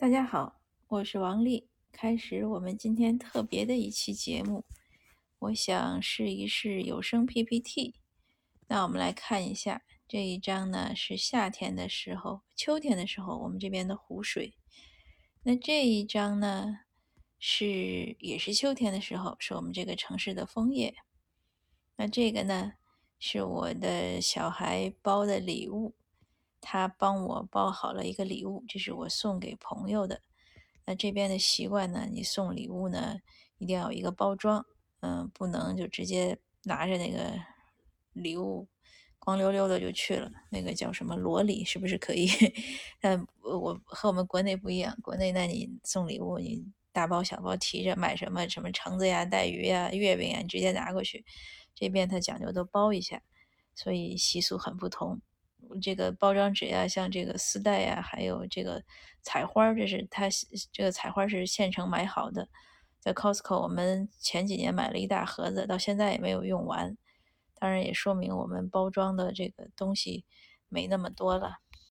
大家好，我是王丽。开始我们今天特别的一期节目，我想试一试有声 PPT。那我们来看一下这一张呢，是夏天的时候、秋天的时候我们这边的湖水。那这一张呢，是也是秋天的时候，是我们这个城市的枫叶。那这个呢，是我的小孩包的礼物。他帮我包好了一个礼物，这是我送给朋友的。那这边的习惯呢，你送礼物呢，一定要有一个包装，嗯，不能就直接拿着那个礼物光溜溜的就去了。那个叫什么裸礼，是不是可以？但我和我们国内不一样，国内那你送礼物，你大包小包提着，买什么什么橙子呀、带鱼呀、月饼呀，直接拿过去。这边他讲究都包一下，所以习俗很不同。这个包装纸呀，像这个丝带呀，还有这个彩花，这是他这个彩花是现成买好的，在 Costco 我们前几年买了一大盒子，到现在也没有用完。当然也说明我们包装的这个东西没那么多了。